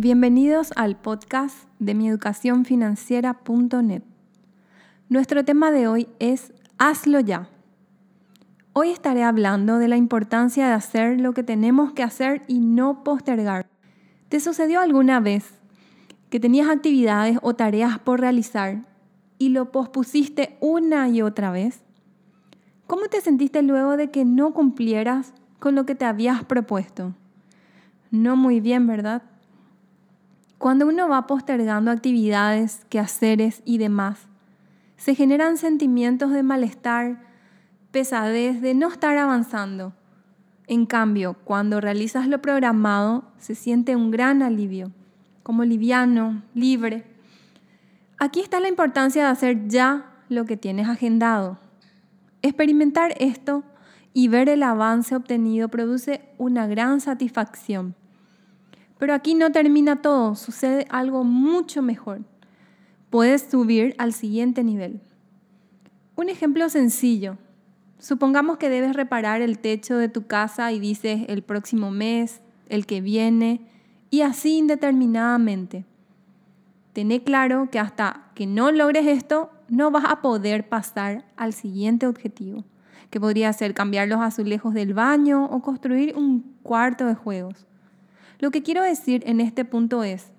Bienvenidos al podcast de mieducacionfinanciera.net. Nuestro tema de hoy es Hazlo ya. Hoy estaré hablando de la importancia de hacer lo que tenemos que hacer y no postergar. ¿Te sucedió alguna vez que tenías actividades o tareas por realizar y lo pospusiste una y otra vez? ¿Cómo te sentiste luego de que no cumplieras con lo que te habías propuesto? No muy bien, ¿verdad? Cuando uno va postergando actividades, quehaceres y demás, se generan sentimientos de malestar, pesadez, de no estar avanzando. En cambio, cuando realizas lo programado, se siente un gran alivio, como liviano, libre. Aquí está la importancia de hacer ya lo que tienes agendado. Experimentar esto y ver el avance obtenido produce una gran satisfacción. Pero aquí no termina todo, sucede algo mucho mejor. Puedes subir al siguiente nivel. Un ejemplo sencillo. Supongamos que debes reparar el techo de tu casa y dices el próximo mes, el que viene, y así indeterminadamente. Tené claro que hasta que no logres esto, no vas a poder pasar al siguiente objetivo, que podría ser cambiar los azulejos del baño o construir un cuarto de juegos. Lo que quiero decir en este punto es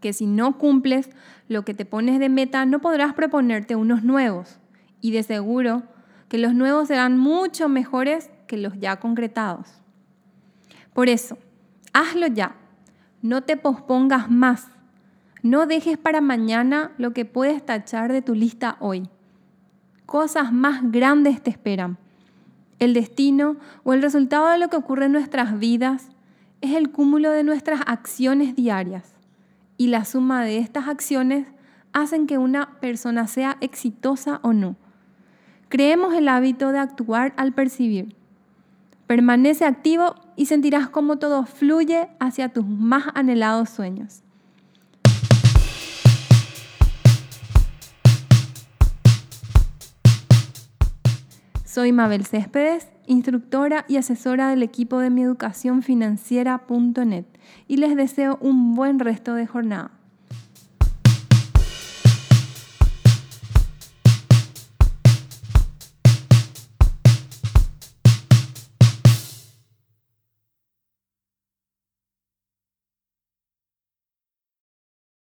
que si no cumples lo que te pones de meta, no podrás proponerte unos nuevos. Y de seguro que los nuevos serán mucho mejores que los ya concretados. Por eso, hazlo ya. No te pospongas más. No dejes para mañana lo que puedes tachar de tu lista hoy. Cosas más grandes te esperan. El destino o el resultado de lo que ocurre en nuestras vidas es el cúmulo de nuestras acciones diarias y la suma de estas acciones hacen que una persona sea exitosa o no. Creemos el hábito de actuar al percibir. Permanece activo y sentirás cómo todo fluye hacia tus más anhelados sueños. Soy Mabel Céspedes instructora y asesora del equipo de mi educación financiera.net y les deseo un buen resto de jornada.